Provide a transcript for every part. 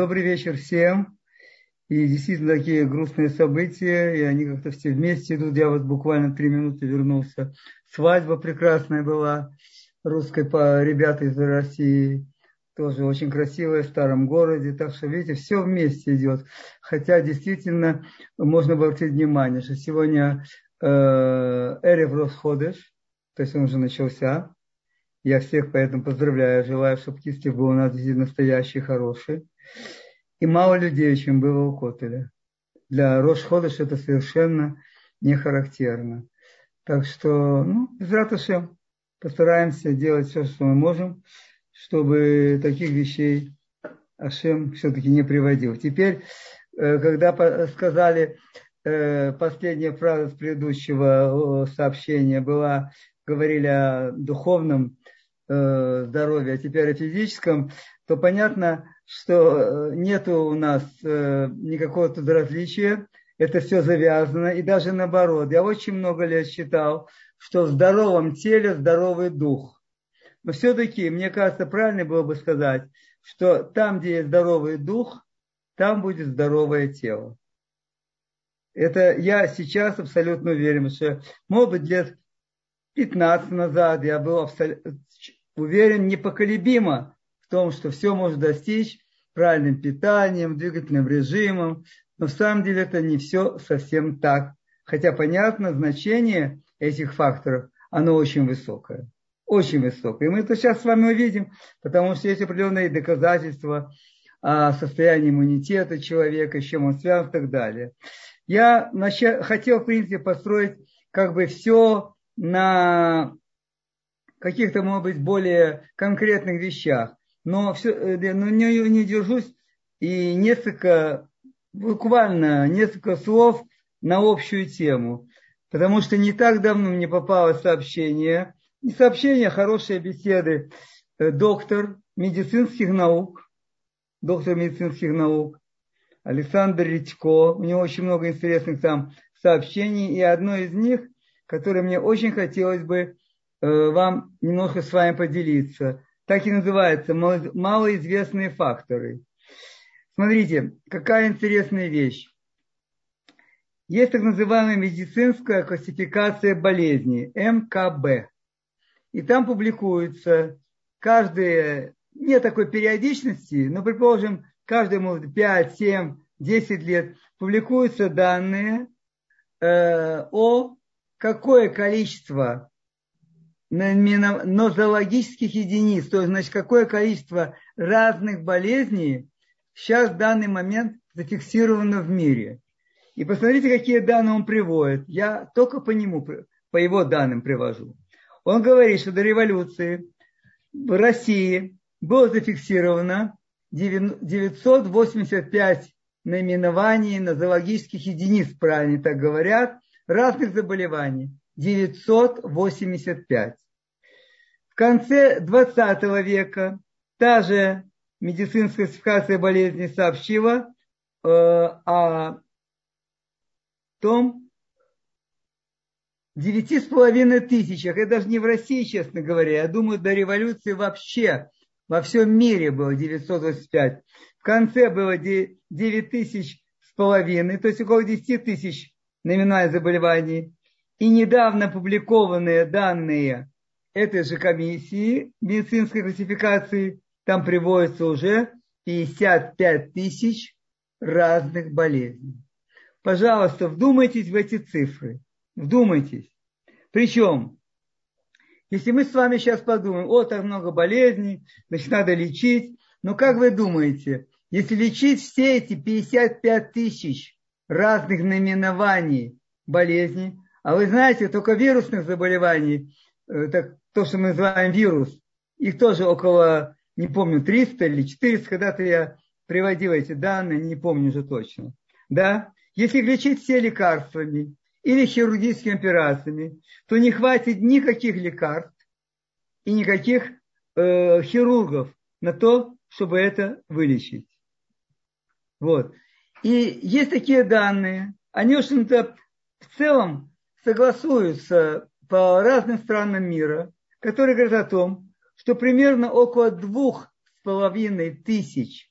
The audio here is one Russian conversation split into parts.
Добрый вечер всем. И действительно такие грустные события, и они как-то все вместе идут. Я вот буквально три минуты вернулся. Свадьба прекрасная была русской по ребята из России. Тоже очень красивая в старом городе. Так что, видите, все вместе идет. Хотя действительно можно обратить внимание, что сегодня э, Эрев Росходыш, то есть он уже начался. Я всех поэтому поздравляю, желаю, чтобы кисти был у нас действительно настоящий, хороший. И мало людей, чем было у Котеля. Для Рошходыш это совершенно не характерно. Так что, ну, без ратушем постараемся делать все, что мы можем, чтобы таких вещей Ашем все-таки не приводил. Теперь, э, когда сказали, э, последняя фраза с предыдущего сообщения была, говорили о духовном Э, здоровья, а теперь о физическом, то понятно, что э, нет у нас э, никакого тут различия, это все завязано, и даже наоборот. Я очень много лет считал, что в здоровом теле здоровый дух. Но все-таки, мне кажется, правильно было бы сказать, что там, где есть здоровый дух, там будет здоровое тело. Это я сейчас абсолютно уверен, что, может быть, лет 15 назад я был абсолютно уверен непоколебимо в том, что все можно достичь правильным питанием, двигательным режимом, но в самом деле это не все совсем так. Хотя понятно, значение этих факторов, оно очень высокое. Очень высокое. И мы это сейчас с вами увидим, потому что есть определенные доказательства о состоянии иммунитета человека, с чем он связан и так далее. Я хотел, в принципе, построить как бы все на каких-то, может быть, более конкретных вещах. Но, все, э, но не, не держусь и несколько, буквально несколько слов на общую тему. Потому что не так давно мне попало сообщение, не сообщение, а хорошие беседы, э, доктор медицинских наук, доктор медицинских наук, Александр Редько. У него очень много интересных там сообщений, и одно из них, которое мне очень хотелось бы вам немножко с вами поделиться. Так и называется малоизвестные факторы. Смотрите, какая интересная вещь. Есть так называемая медицинская классификация болезней, МКБ. И там публикуются каждые, нет такой периодичности, но, предположим, каждые, может, 5, 7, 10 лет публикуются данные э, о какое количество нозологических единиц, то есть, значит, какое количество разных болезней сейчас в данный момент зафиксировано в мире. И посмотрите, какие данные он приводит. Я только по нему, по его данным привожу. Он говорит, что до революции в России было зафиксировано 985 наименований нозологических единиц, правильно так говорят, разных заболеваний. 985. В конце 20 века та же медицинская классификация болезней сообщила э, о том, девяти с половиной тысячах, это даже не в России, честно говоря, я думаю, до революции вообще во всем мире было 985. В конце было 9 тысяч с половиной, то есть около 10 тысяч наименований заболеваний и недавно опубликованные данные этой же комиссии медицинской классификации, там приводится уже 55 тысяч разных болезней. Пожалуйста, вдумайтесь в эти цифры. Вдумайтесь. Причем, если мы с вами сейчас подумаем, о, так много болезней, значит, надо лечить. Но как вы думаете, если лечить все эти 55 тысяч разных наименований болезней, а вы знаете, только вирусных заболеваний, э, так, то, что мы называем вирус, их тоже около, не помню, 300 или 400, когда-то я приводил эти данные, не помню уже точно. Да? Если лечить все лекарствами или хирургическими операциями, то не хватит никаких лекарств и никаких э, хирургов на то, чтобы это вылечить. Вот. И есть такие данные, они, в общем-то, в целом согласуются по разным странам мира, которые говорят о том, что примерно около двух с половиной тысяч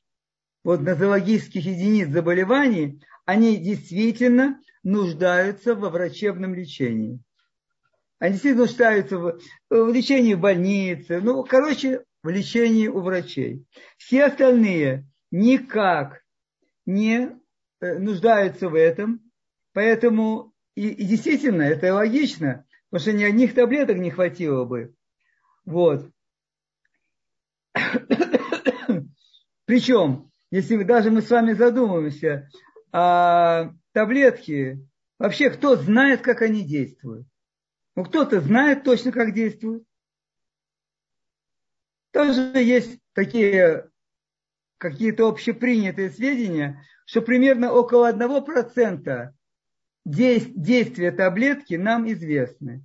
вот нозологических единиц заболеваний, они действительно нуждаются во врачебном лечении. Они действительно нуждаются в, в лечении в больнице, ну, короче, в лечении у врачей. Все остальные никак не э, нуждаются в этом, поэтому и, и действительно это логично, потому что ни одних таблеток не хватило бы. Вот. Причем, если даже мы с вами задумаемся, а таблетки, вообще кто знает, как они действуют? Ну, кто-то знает точно, как действуют. Тоже есть такие какие-то общепринятые сведения, что примерно около 1% действия таблетки нам известны.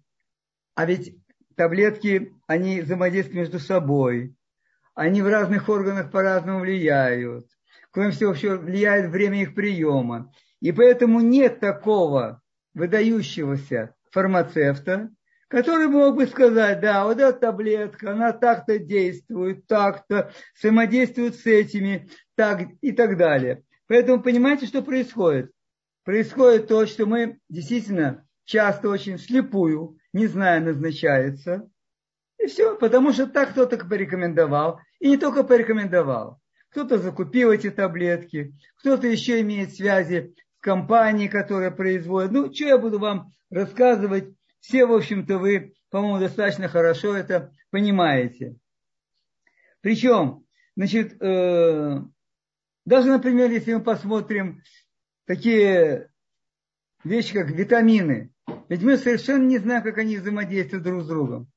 А ведь таблетки, они взаимодействуют между собой. Они в разных органах по-разному влияют. Кроме всего, еще влияет время их приема. И поэтому нет такого выдающегося фармацевта, который мог бы сказать, да, вот эта таблетка, она так-то действует, так-то, взаимодействует с этими, так и так далее. Поэтому понимаете, что происходит? Происходит то, что мы действительно часто очень слепую, не зная, назначается. И все, потому что так кто-то порекомендовал. И не только порекомендовал. Кто-то закупил эти таблетки, кто-то еще имеет связи с компанией, которая производит. Ну, что я буду вам рассказывать? Все, в общем-то, вы, по-моему, достаточно хорошо это понимаете. Причем, значит, э, даже, например, если мы посмотрим такие вещи, как витамины, ведь мы совершенно не знаем, как они взаимодействуют друг с другом.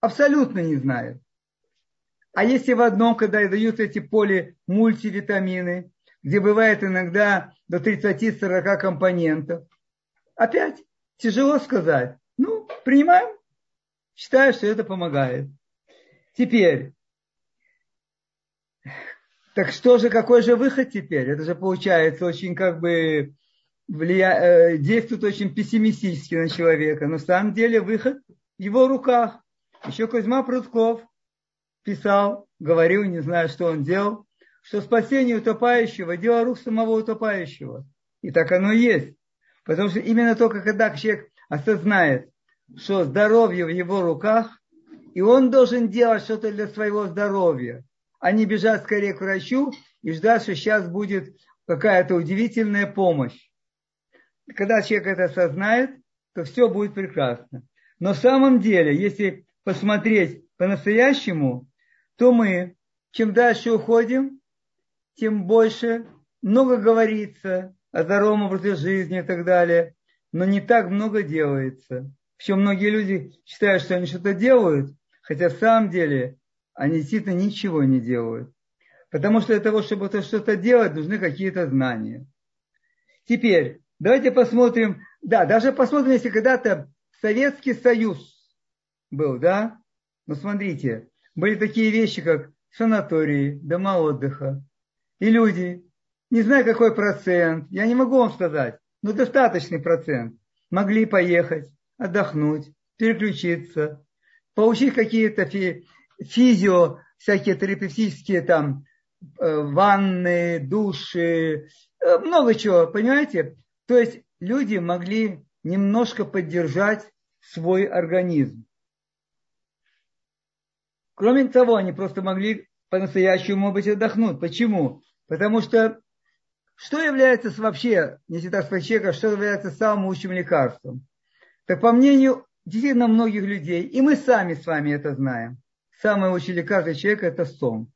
Абсолютно не знаем. А если в одном, когда дают эти полимультивитамины, где бывает иногда до 30-40 компонентов, опять тяжело сказать. Ну, принимаем, считаю, что это помогает. Теперь, так что же, какой же выход теперь? Это же получается очень как бы влия... Э, действует очень пессимистически на человека. Но на самом деле выход в его руках. Еще Кузьма Прутков писал, говорил, не знаю, что он делал, что спасение утопающего – дело рук самого утопающего. И так оно и есть. Потому что именно только когда человек осознает, что здоровье в его руках, и он должен делать что-то для своего здоровья, не бежать скорее к врачу и ждать, что сейчас будет какая-то удивительная помощь. Когда человек это осознает, то все будет прекрасно. Но в самом деле, если посмотреть по-настоящему, то мы, чем дальше уходим, тем больше много говорится о здоровом образе жизни и так далее, но не так много делается. Причем многие люди считают, что они что-то делают, хотя в самом деле они действительно ничего не делают. Потому что для того, чтобы что-то делать, нужны какие-то знания. Теперь, давайте посмотрим, да, даже посмотрим, если когда-то Советский Союз был, да, ну смотрите, были такие вещи, как санатории, дома отдыха. И люди, не знаю какой процент, я не могу вам сказать, но достаточный процент, могли поехать, отдохнуть, переключиться, получить какие-то физио, всякие терапевтические там э, ванны, души, э, много чего, понимаете? То есть люди могли немножко поддержать свой организм. Кроме того, они просто могли по-настоящему, быть, отдохнуть. Почему? Потому что что является вообще, если так сказать, человека, что является самым лучшим лекарством? Так по мнению действительно многих людей, и мы сами с вами это знаем, самое лучшее лекарство человека – это сон.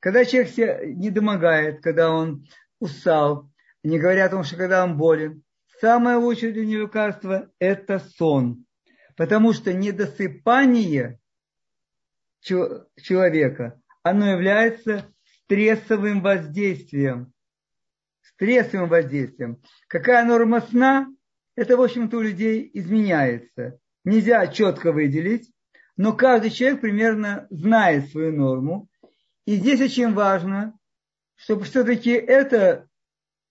Когда человек себе не домогает, когда он устал, не говоря о том, что когда он болен, самое лучшее для него лекарство – это сон. Потому что недосыпание человека, оно является стрессовым воздействием. Стрессовым воздействием. Какая норма сна? Это, в общем-то, у людей изменяется. Нельзя четко выделить, но каждый человек примерно знает свою норму. И здесь очень важно, чтобы все-таки это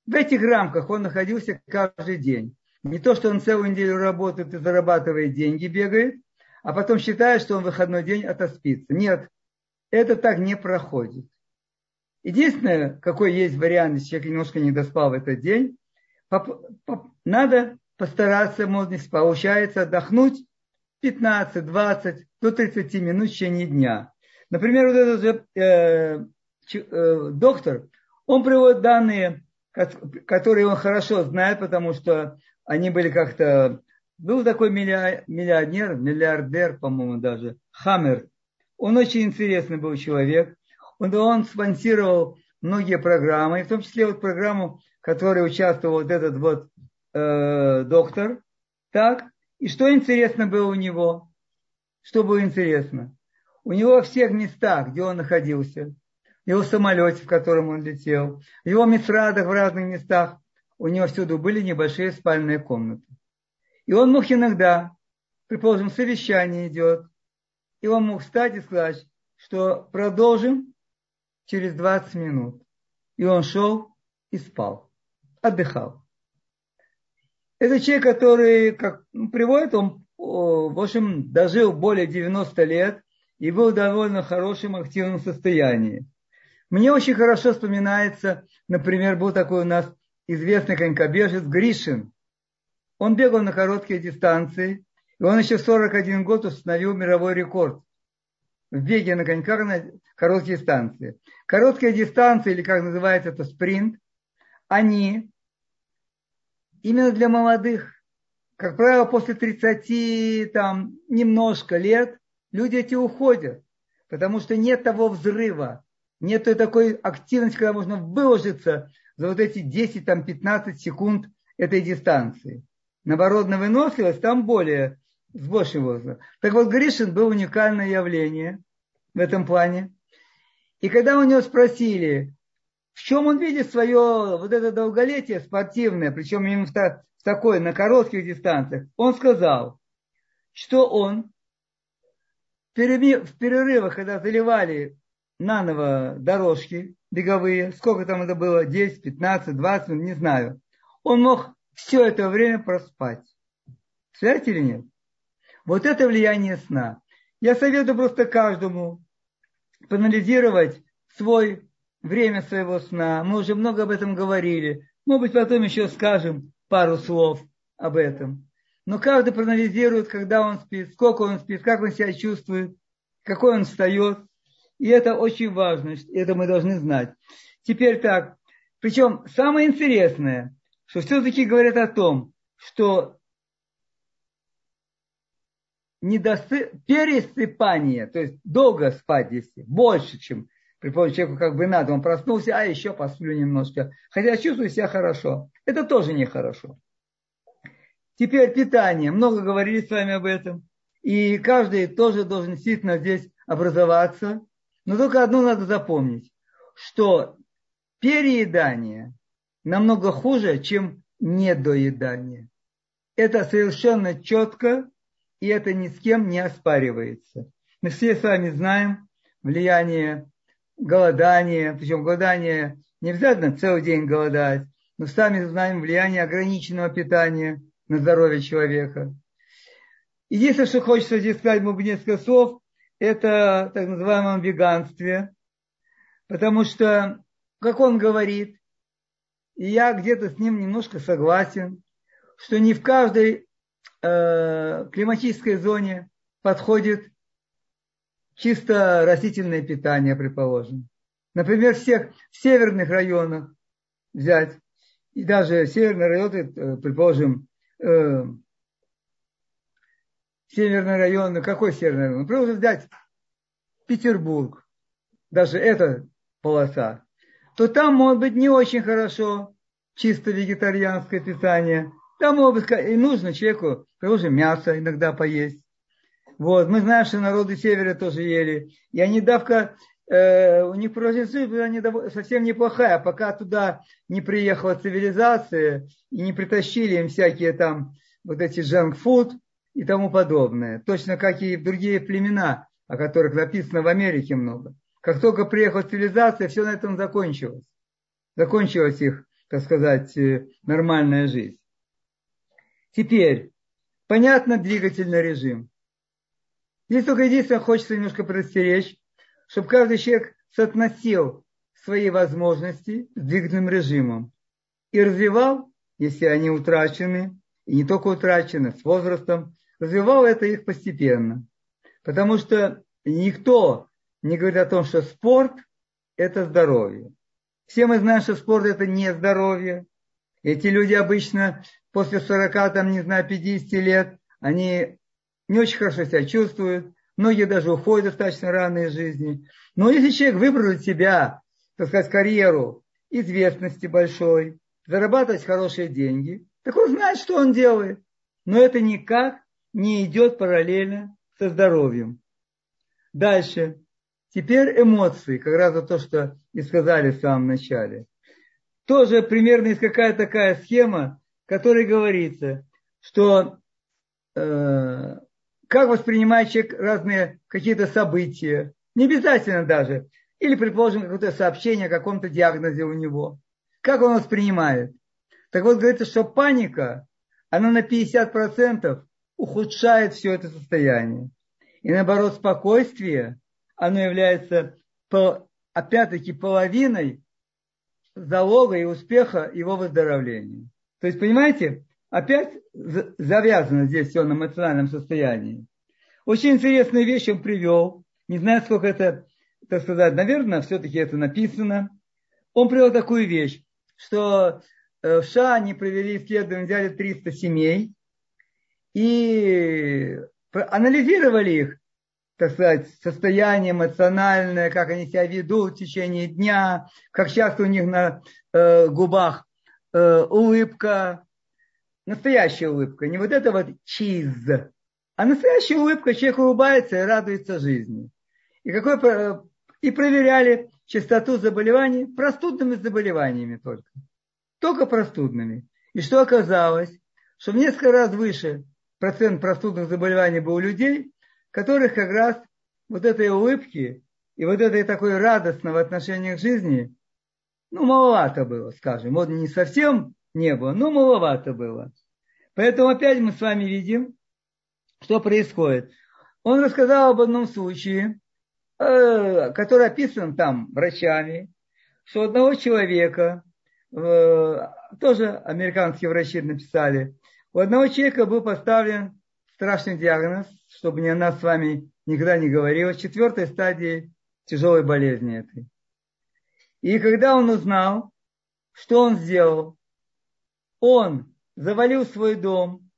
в этих рамках он находился каждый день. Не то, что он целую неделю работает и зарабатывает деньги, бегает, а потом считает, что он в выходной день отоспится. Нет, это так не проходит. Единственное, какой есть вариант, если человек немножко не доспал в этот день, надо постараться, может, если получается, отдохнуть 15, 20, до 30 минут в течение дня. Например, вот этот же э, э, доктор, он приводит данные, которые он хорошо знает, потому что они были как-то... Был такой миллионер, миллиардер, по-моему, даже, Хаммер. Он очень интересный был человек. Он, он спонсировал многие программы, в том числе вот программу, в которой участвовал вот этот вот э, доктор. Так, и что интересно было у него? Что было интересно? У него во всех местах, где он находился, в его самолете, в котором он летел, в его мисрадах в разных местах, у него всюду были небольшие спальные комнаты. И он мог иногда, предположим, совещание идет, и он мог встать и сказать, что продолжим через 20 минут. И он шел и спал, отдыхал. Это человек, который, как приводит, он, в общем, дожил более 90 лет и был в довольно хорошем активном состоянии. Мне очень хорошо вспоминается, например, был такой у нас известный конькобежец Гришин. Он бегал на короткие дистанции, и он еще в 41 год установил мировой рекорд в беге на коньках на короткие дистанции. Короткие дистанции, или как называется это спринт, они именно для молодых, как правило, после 30, там, немножко лет, люди эти уходят, потому что нет того взрыва, нет той такой активности, когда можно выложиться за вот эти 10-15 секунд этой дистанции. Наоборот, на выносливость там более, с большим возрастом. Так вот, Гришин был уникальное явление в этом плане. И когда у него спросили, в чем он видит свое вот это долголетие спортивное, причем именно в такой, на коротких дистанциях, он сказал, что он в перерывах, когда заливали наново дорожки беговые, сколько там это было, 10, 15, 20, не знаю, он мог все это время проспать. Связь или нет? Вот это влияние сна. Я советую просто каждому поанализировать свой время своего сна. Мы уже много об этом говорили. Может быть, потом еще скажем пару слов об этом. Но каждый проанализирует, когда он спит, сколько он спит, как он себя чувствует, какой он встает. И это очень важно, это мы должны знать. Теперь так, причем самое интересное, что все-таки говорят о том, что недосып... пересыпание, то есть долго спать если больше, чем Предположим, человеку как бы надо, он проснулся, а еще посплю немножко. Хотя чувствую себя хорошо. Это тоже нехорошо. Теперь питание. Много говорили с вами об этом. И каждый тоже должен действительно здесь образоваться. Но только одно надо запомнить, что переедание намного хуже, чем недоедание. Это совершенно четко, и это ни с кем не оспаривается. Мы все с вами знаем влияние голодание, причем голодание не обязательно целый день голодать, но сами знаем влияние ограниченного питания на здоровье человека. Единственное, что хочется здесь сказать, быть, несколько слов, это так называемом веганстве, потому что, как он говорит, и я где-то с ним немножко согласен, что не в каждой э, климатической зоне подходит чисто растительное питание, предположим. Например, всех в северных районах взять, и даже северные районы, э, предположим, э, северный район, ну, какой северный район? Например, взять Петербург, даже эта полоса, то там может быть не очень хорошо чисто вегетарианское питание. Там может быть и нужно человеку, предположим, мясо иногда поесть. Вот, мы знаем, что народы севера тоже ели. И они давка, э, у них прожиточность была совсем неплохая, пока туда не приехала цивилизация и не притащили им всякие там вот эти джанк-фуд и тому подобное. Точно как и другие племена, о которых написано в Америке много. Как только приехала цивилизация, все на этом закончилось. Закончилась их, так сказать, э, нормальная жизнь. Теперь, понятно, двигательный режим. Здесь только единственное хочется немножко предостеречь, чтобы каждый человек соотносил свои возможности с двигательным режимом и развивал, если они утрачены, и не только утрачены, с возрастом, развивал это их постепенно. Потому что никто не говорит о том, что спорт – это здоровье. Все мы знаем, что спорт – это не здоровье. Эти люди обычно после 40, там, не знаю, 50 лет, они не очень хорошо себя чувствуют, многие даже уходят достаточно рано из жизни. Но если человек выбрал для себя, так сказать, карьеру известности большой, зарабатывать хорошие деньги, так он знает, что он делает. Но это никак не идет параллельно со здоровьем. Дальше. Теперь эмоции, как раз то, что и сказали в самом начале. Тоже примерно есть какая-то такая схема, в которой говорится, что э, как воспринимает человек разные какие-то события, не обязательно даже, или, предположим, какое-то сообщение о каком-то диагнозе у него. Как он воспринимает? Так вот, говорится, что паника, она на 50% ухудшает все это состояние. И наоборот, спокойствие, оно является, опять-таки, половиной залога и успеха его выздоровления. То есть, понимаете, опять завязано здесь все на эмоциональном состоянии. Очень интересную вещь он привел. Не знаю, сколько это, так сказать, наверное, все-таки это написано. Он привел такую вещь, что э, в США они провели исследование, взяли 300 семей и анализировали их, так сказать, состояние эмоциональное, как они себя ведут в течение дня, как часто у них на э, губах э, улыбка, настоящая улыбка, не вот это вот чиз, а настоящая улыбка, человек улыбается и радуется жизни. И, какой, и проверяли частоту заболеваний простудными заболеваниями только. Только простудными. И что оказалось? Что в несколько раз выше процент простудных заболеваний был у людей, которых как раз вот этой улыбки и вот этой такой радостного отношения к жизни, ну, маловато было, скажем. Вот не совсем не было, но маловато было. Поэтому опять мы с вами видим, что происходит. Он рассказал об одном случае, э, который описан там врачами, что одного человека, э, тоже американские врачи написали, у одного человека был поставлен страшный диагноз, чтобы ни она с вами никогда не говорила, четвертой стадии тяжелой болезни этой. И когда он узнал, что он сделал, он завалил свой дом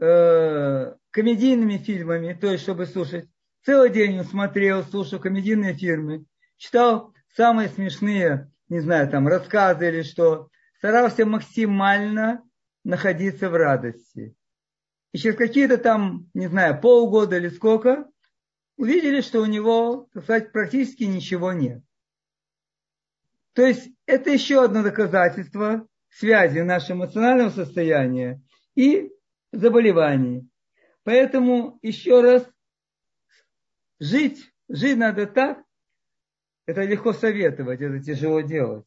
э, комедийными фильмами, то есть чтобы слушать. Целый день он смотрел, слушал комедийные фильмы, читал самые смешные, не знаю, там рассказы или что. Старался максимально находиться в радости. И через какие-то там, не знаю, полгода или сколько, увидели, что у него, так сказать, практически ничего нет. То есть это еще одно доказательство связи нашего эмоционального состояния и заболеваний. Поэтому еще раз, жить, жить надо так, это легко советовать, это тяжело делать.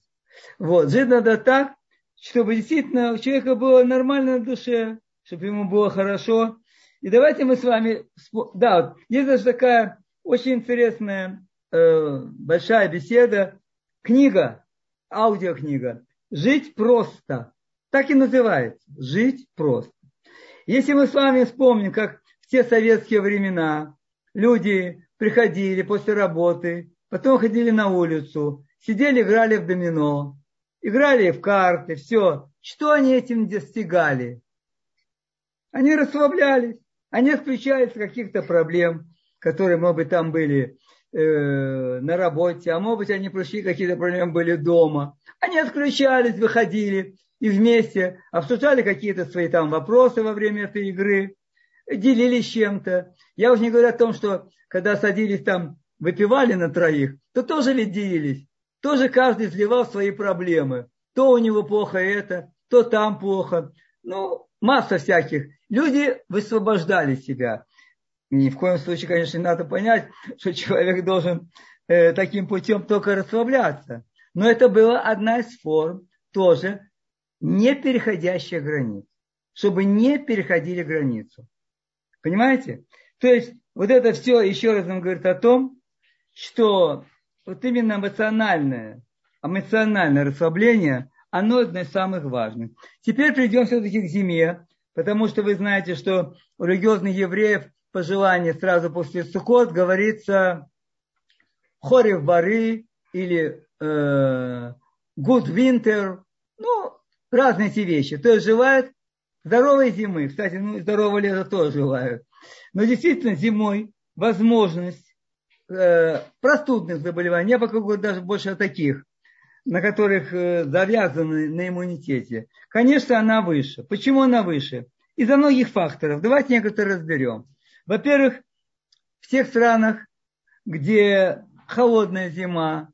Вот, жить надо так, чтобы действительно у человека было нормально на душе, чтобы ему было хорошо. И давайте мы с вами, да, есть даже такая очень интересная э, большая беседа, книга, аудиокнига «Жить просто». Так и называется «Жить просто». Если мы с вами вспомним, как в те советские времена люди приходили после работы, потом ходили на улицу, сидели, играли в домино, играли в карты, все. Что они этим достигали? Они расслаблялись, они отключались от каких-то проблем, которые, может быть, там были э, на работе, а может быть, они прошли какие-то проблемы были дома. Они отключались, выходили, и вместе обсуждали какие-то свои там вопросы во время этой игры, делились чем-то. Я уже не говорю о том, что когда садились там, выпивали на троих, то тоже ведь делились. Тоже каждый изливал свои проблемы. То у него плохо это, то там плохо. Ну, масса всяких. Люди высвобождали себя. Ни в коем случае, конечно, не надо понять, что человек должен э, таким путем только расслабляться. Но это была одна из форм тоже не переходящая границ, чтобы не переходили границу. Понимаете? То есть вот это все еще раз нам говорит о том, что вот именно эмоциональное, эмоциональное расслабление, оно одно из самых важных. Теперь придем все-таки к зиме, потому что вы знаете, что у религиозных евреев пожелание сразу после Суккот говорится Хорев Бары или э, Good Winter, ну, разные эти вещи. То есть желают здоровой зимы. Кстати, ну, здорового лета тоже желают. Но действительно зимой возможность э, простудных заболеваний, я пока говорю даже больше о таких, на которых э, завязаны на иммунитете, конечно, она выше. Почему она выше? Из-за многих факторов. Давайте некоторые разберем. Во-первых, в тех странах, где холодная зима,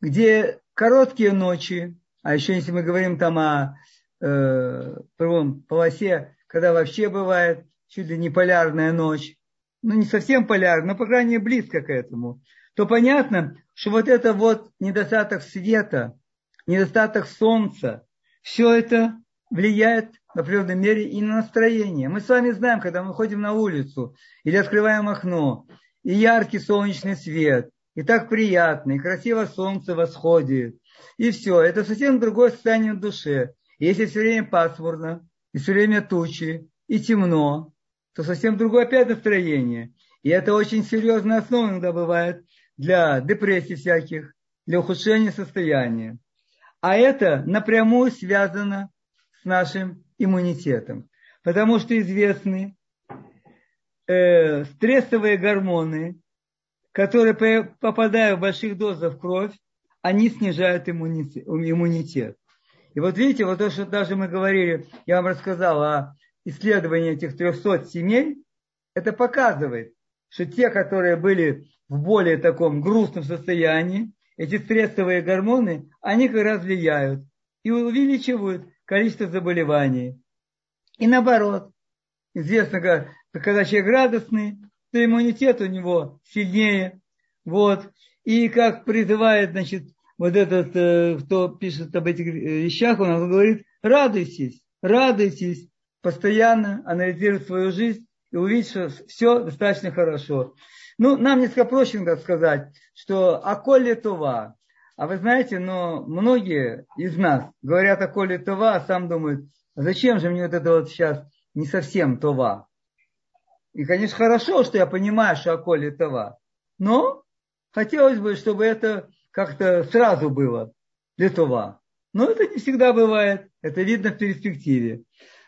где короткие ночи, а еще если мы говорим там о э, полосе, когда вообще бывает чуть ли не полярная ночь, ну не совсем полярная, но по крайней мере близко к этому, то понятно, что вот это вот недостаток света, недостаток солнца, все это влияет в определенной мере и на настроение. Мы с вами знаем, когда мы ходим на улицу или открываем окно, и яркий солнечный свет, и так приятно, и красиво солнце восходит, и все. Это совсем другое состояние в душе. И если все время пасмурно, и все время тучи, и темно, то совсем другое опять настроение. И это очень серьезная основа иногда бывает для депрессий всяких, для ухудшения состояния. А это напрямую связано с нашим иммунитетом. Потому что известны э, стрессовые гормоны, которые попадая в больших дозах в кровь, они снижают иммунитет. И вот видите, вот то, что даже мы говорили, я вам рассказал о исследовании этих 300 семей, это показывает, что те, которые были в более таком грустном состоянии, эти стрессовые гормоны, они как раз влияют и увеличивают количество заболеваний. И наоборот, известно, когда человек радостный, то иммунитет у него сильнее. Вот. И как призывает, значит, вот этот, э, кто пишет об этих вещах, он говорит, радуйтесь, радуйтесь, постоянно анализируйте свою жизнь и увидите, что все достаточно хорошо. Ну, нам несколько проще надо сказать, что «Аколе Това». А вы знаете, но многие из нас говорят «Аколе Това», а сам думают, а зачем же мне вот это вот сейчас не совсем Това? И, конечно, хорошо, что я понимаю, что Аколе Това. Но хотелось бы, чтобы это как-то сразу было для Това. Но это не всегда бывает. Это видно в перспективе.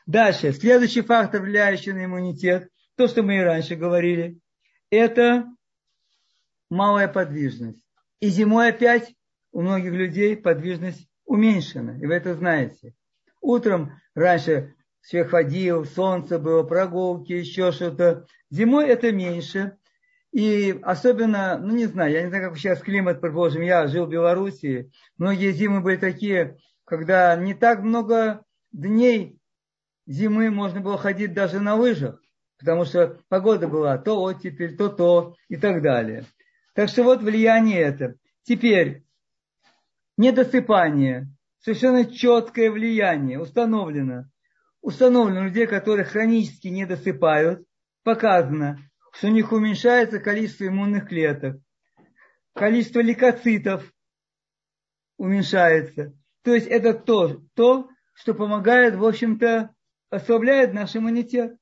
Дальше. Следующий фактор, влияющий на иммунитет, то, что мы и раньше говорили, это малая подвижность. И зимой опять у многих людей подвижность уменьшена. И вы это знаете. Утром раньше все ходил, солнце было, прогулки, еще что-то. Зимой это меньше. И особенно, ну не знаю, я не знаю, как сейчас климат, предположим, я жил в Белоруссии. Многие зимы были такие, когда не так много дней зимы можно было ходить даже на лыжах, потому что погода была то оттепель, то то и так далее. Так что вот влияние это. Теперь, недосыпание, совершенно четкое влияние установлено. Установлено у людей, которые хронически не досыпают, показано, что у них уменьшается количество иммунных клеток, количество лейкоцитов уменьшается. То есть это то, то, что помогает, в общем-то, ослабляет наш иммунитет.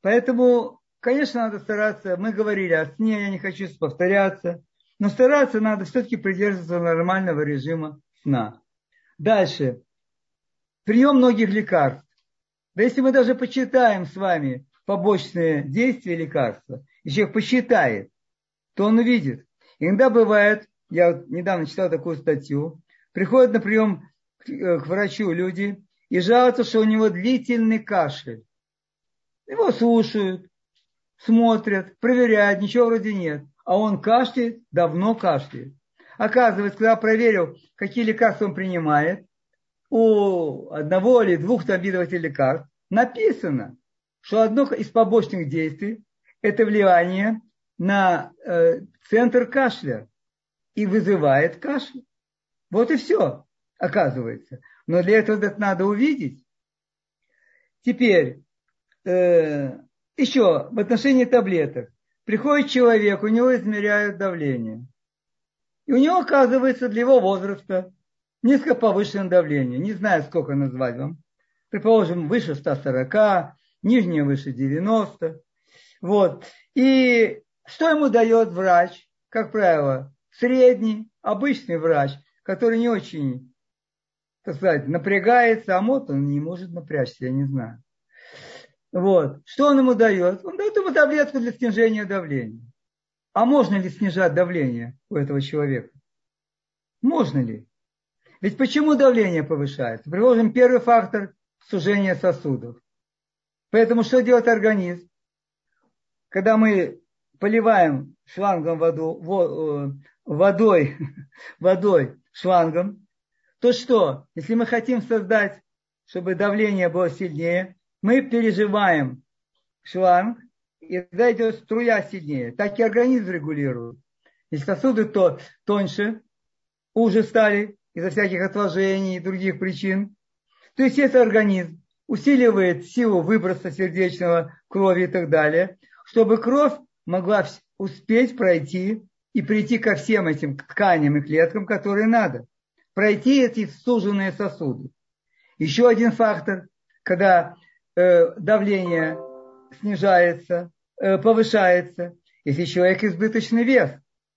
Поэтому, конечно, надо стараться, мы говорили о сне, я не хочу повторяться, но стараться надо все-таки придерживаться нормального режима сна. Дальше. Прием многих лекарств. Да если мы даже почитаем с вами побочные действия лекарства, и человек посчитает, то он увидит. Иногда бывает, я недавно читал такую статью, приходят на прием к э, врачу люди и жалуются, что у него длительный кашель. Его слушают, смотрят, проверяют, ничего вроде нет. А он кашляет, давно кашляет. Оказывается, когда проверил, какие лекарства он принимает, у одного или двух там лекарств написано, что одно из побочных действий – это влияние на э, центр кашля и вызывает кашель. Вот и все, оказывается. Но для этого это надо увидеть. Теперь, э, еще в отношении таблеток. Приходит человек, у него измеряют давление. И у него оказывается для его возраста низко повышенное давление. Не знаю, сколько назвать вам. Предположим, выше 140, нижнее выше 90. Вот. И что ему дает врач? Как правило, средний, обычный врач, который не очень, так сказать, напрягается, а мод он не может напрячься, я не знаю. Вот. Что он ему дает? Он дает ему таблетку для снижения давления. А можно ли снижать давление у этого человека? Можно ли? Ведь почему давление повышается? Приложим первый фактор сужения сосудов. Поэтому что делает организм? Когда мы поливаем шлангом воду, э, водой, водой шлангом, то что? Если мы хотим создать, чтобы давление было сильнее, мы переживаем шланг, и тогда идет струя сильнее. Так и организм регулирует. Если сосуды то тоньше, уже стали из-за всяких отложений и других причин, то есть это организм усиливает силу выброса сердечного крови и так далее, чтобы кровь могла успеть пройти и прийти ко всем этим тканям и клеткам, которые надо. Пройти эти суженные сосуды. Еще один фактор, когда давление снижается, э, повышается, если человек избыточный вес.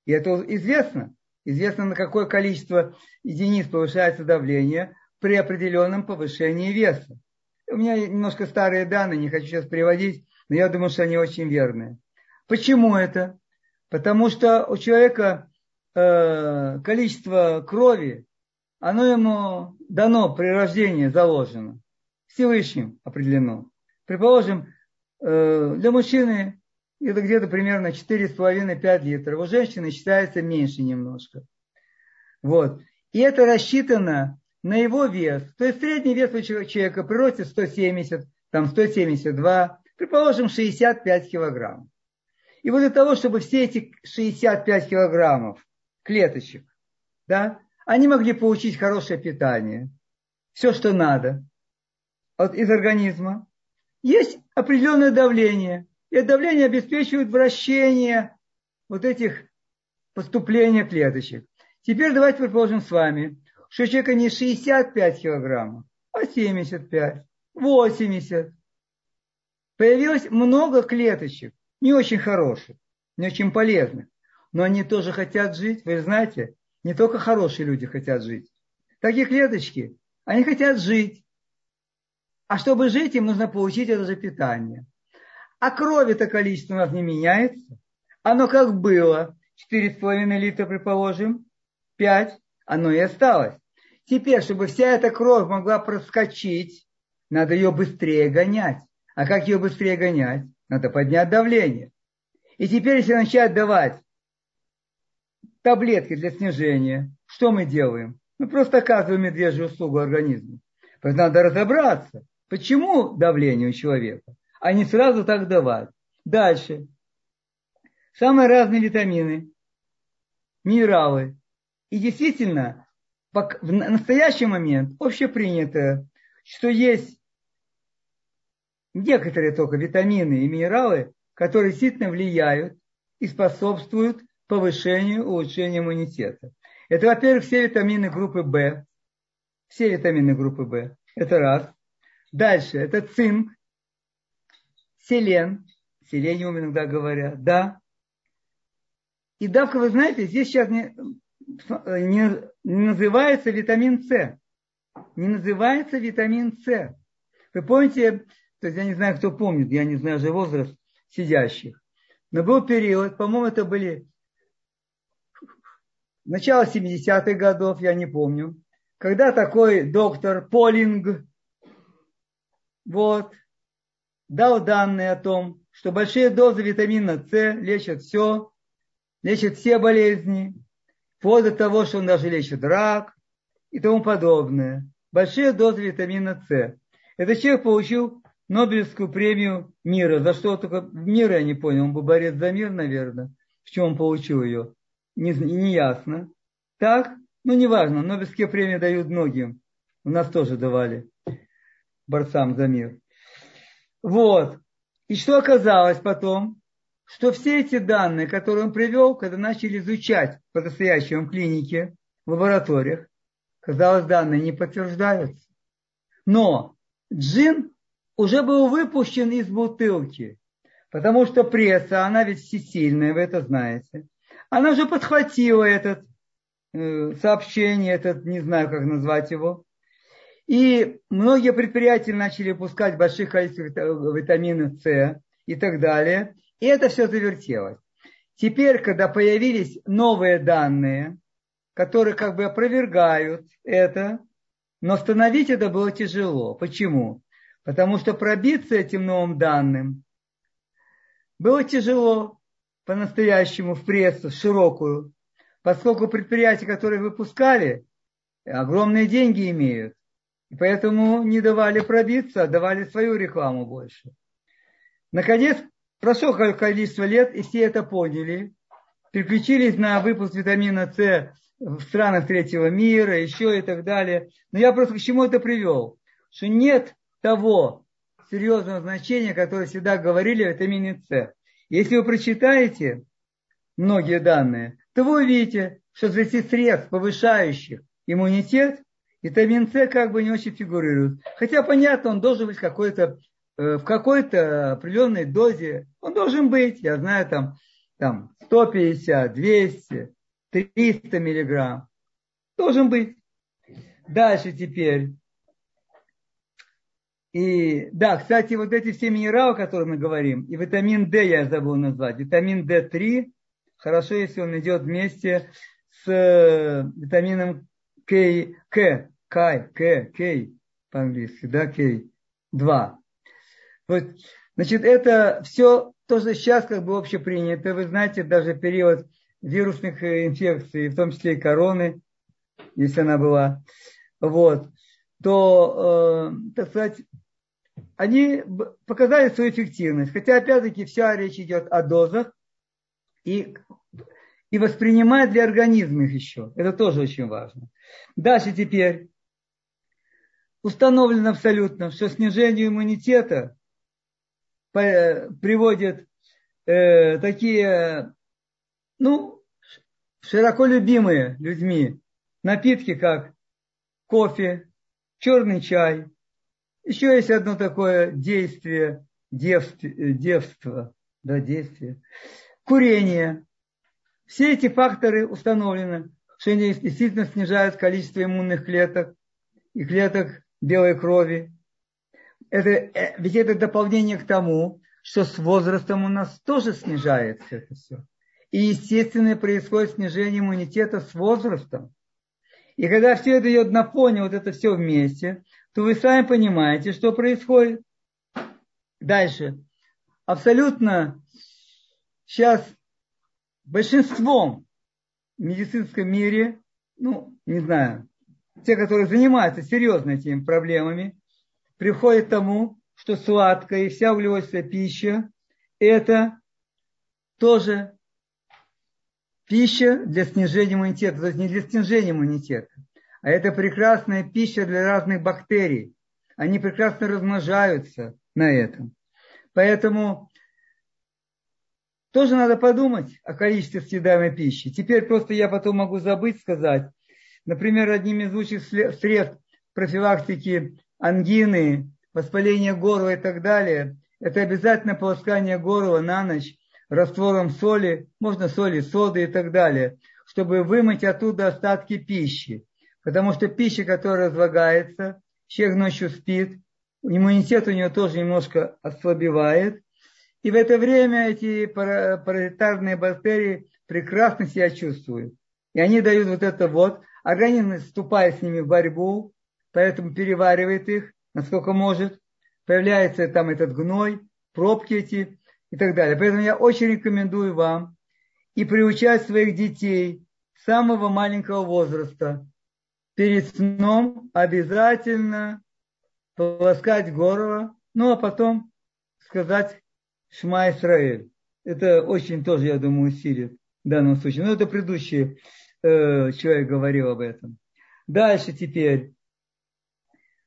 И это известно. Известно, на какое количество единиц повышается давление при определенном повышении веса. У меня немножко старые данные, не хочу сейчас приводить, но я думаю, что они очень верные. Почему это? Потому что у человека э, количество крови, оно ему дано при рождении, заложено. Всевышним определено. Предположим, э, для мужчины это где-то примерно 4,5-5 литров. У женщины считается меньше немножко. Вот. И это рассчитано на его вес. То есть средний вес у человека при росте 170, там 172, предположим, 65 килограмм. И вот для того, чтобы все эти 65 килограммов клеточек, да, они могли получить хорошее питание, все, что надо от, из организма, есть определенное давление. И это давление обеспечивает вращение вот этих поступления клеточек. Теперь давайте предположим с вами, что человека не 65 килограммов, а 75, 80. Появилось много клеточек, не очень хороших, не очень полезных. Но они тоже хотят жить. Вы знаете, не только хорошие люди хотят жить. Такие клеточки, они хотят жить. А чтобы жить, им нужно получить это же питание. А крови-то количество у нас не меняется. Оно как было, 4,5 литра, предположим, 5, оно и осталось. Теперь, чтобы вся эта кровь могла проскочить, надо ее быстрее гонять. А как ее быстрее гонять? Надо поднять давление. И теперь, если начать давать таблетки для снижения, что мы делаем? Мы просто оказываем медвежью услугу организму. Поэтому надо разобраться, почему давление у человека а не сразу так давать. Дальше. Самые разные витамины, минералы. И действительно, в настоящий момент общепринято, что есть некоторые только витамины и минералы, которые действительно влияют и способствуют повышению, улучшению иммунитета. Это, во-первых, все витамины группы В. Все витамины группы В. Это раз. Дальше, это цинк, селен, селениум иногда говорят, да. И давка, вы знаете, здесь сейчас не, не, не называется витамин С. Не называется витамин С. Вы помните, то есть я не знаю, кто помнит, я не знаю же возраст сидящих. Но был период, по-моему, это были начало 70-х годов, я не помню, когда такой доктор Полинг, вот, дал данные о том, что большие дозы витамина С лечат все, лечат все болезни, вплоть до того, что он даже лечит рак и тому подобное. Большие дозы витамина С. Этот человек получил Нобелевскую премию мира. За что только мира я не понял. Он был борец за мир, наверное. В чем он получил ее? Не, не ясно. Так? Ну, неважно. Нобелевские премии дают многим. У нас тоже давали борцам за мир. Вот. И что оказалось потом? что все эти данные, которые он привел, когда начали изучать по-настоящему в клинике, в лабораториях, казалось, данные не подтверждаются. Но джин уже был выпущен из бутылки, потому что пресса, она ведь всесильная, вы это знаете. Она уже подхватила это э, сообщение, этот, не знаю, как назвать его. И многие предприятия начали пускать больших количеств витамина С и так далее. И это все завертелось. Теперь, когда появились новые данные, которые как бы опровергают это, но остановить это было тяжело. Почему? Потому что пробиться этим новым данным было тяжело по-настоящему в прессу, в широкую, поскольку предприятия, которые выпускали, огромные деньги имеют. И поэтому не давали пробиться, а давали свою рекламу больше. Наконец, прошло количество лет, и все это поняли, переключились на выпуск витамина С в странах третьего мира, еще и так далее. Но я просто к чему это привел? Что нет того серьезного значения, которое всегда говорили о витамине С. Если вы прочитаете многие данные, то вы увидите, что среди средств, повышающих иммунитет, витамин С как бы не очень фигурирует. Хотя, понятно, он должен быть какой-то, э, в какой-то определенной дозе. Он должен быть, я знаю, там, там 150, 200, 300 миллиграмм. Должен быть. Дальше теперь. И да, кстати, вот эти все минералы, о которых мы говорим, и витамин D я забыл назвать, витамин D3, хорошо, если он идет вместе с э, витамином К, К, К, К, К по-английски, да, К, 2. Вот, значит, это все то, что сейчас как бы общепринято. Вы знаете, даже период вирусных э, инфекций, в том числе и короны, если она была, вот, то, э, так сказать, они показали свою эффективность. Хотя, опять-таки, вся речь идет о дозах и, и воспринимает для организма их еще. Это тоже очень важно. Дальше теперь. Установлено абсолютно, что снижение иммунитета приводит э, такие, ну, широко любимые людьми напитки, как кофе, черный чай, еще есть одно такое действие, девство, девство да, действие. Курение. Все эти факторы установлены, что они действительно снижают количество иммунных клеток и клеток белой крови. Это, э, ведь это дополнение к тому, что с возрастом у нас тоже снижается это все. И естественно происходит снижение иммунитета с возрастом. И когда все это идет на фоне, вот это все вместе, то вы сами понимаете, что происходит. Дальше. Абсолютно сейчас большинством в медицинском мире, ну, не знаю, те, которые занимаются серьезно этими проблемами, приходят к тому, что сладкая и вся углеводная пища – это тоже пища для снижения иммунитета, то есть не для снижения иммунитета, а это прекрасная пища для разных бактерий. Они прекрасно размножаются на этом. Поэтому тоже надо подумать о количестве съедаемой пищи. Теперь просто я потом могу забыть сказать. Например, одним из лучших средств профилактики ангины, воспаления горла и так далее, это обязательно полоскание горла на ночь раствором соли, можно соли, соды и так далее, чтобы вымыть оттуда остатки пищи. Потому что пища, которая разлагается, человек ночью спит, иммунитет у него тоже немножко ослабевает. И в это время эти паразитарные бактерии прекрасно себя чувствуют. И они дают вот это вот. Организм вступает с ними в борьбу, поэтому переваривает их, насколько может. Появляется там этот гной, пробки эти и так далее. Поэтому я очень рекомендую вам и приучать своих детей с самого маленького возраста перед сном обязательно полоскать горло, ну а потом сказать Шма Исраэль. Это очень тоже, я думаю, усилит в данном случае. Но это предыдущий э, человек говорил об этом. Дальше теперь.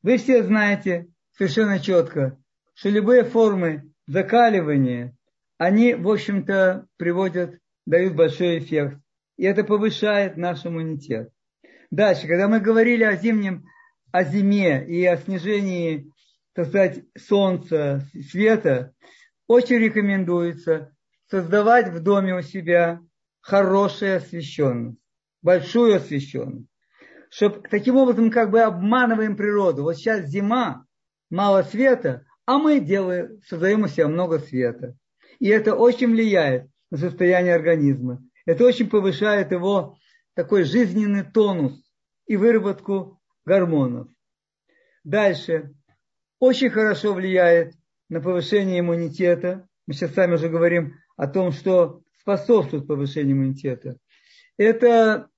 Вы все знаете совершенно четко, что любые формы закаливания, они, в общем-то, приводят, дают большой эффект. И это повышает наш иммунитет. Дальше, когда мы говорили о зимнем, о зиме и о снижении, так сказать, солнца, света, очень рекомендуется создавать в доме у себя хорошую освещенность, большую освещенность. Чтобы таким образом как бы обманываем природу. Вот сейчас зима, мало света, а мы делаем, создаем у себя много света. И это очень влияет на состояние организма. Это очень повышает его такой жизненный тонус и выработку гормонов. Дальше. Очень хорошо влияет на повышение иммунитета. Мы сейчас сами уже говорим о том, что способствует повышению иммунитета. Это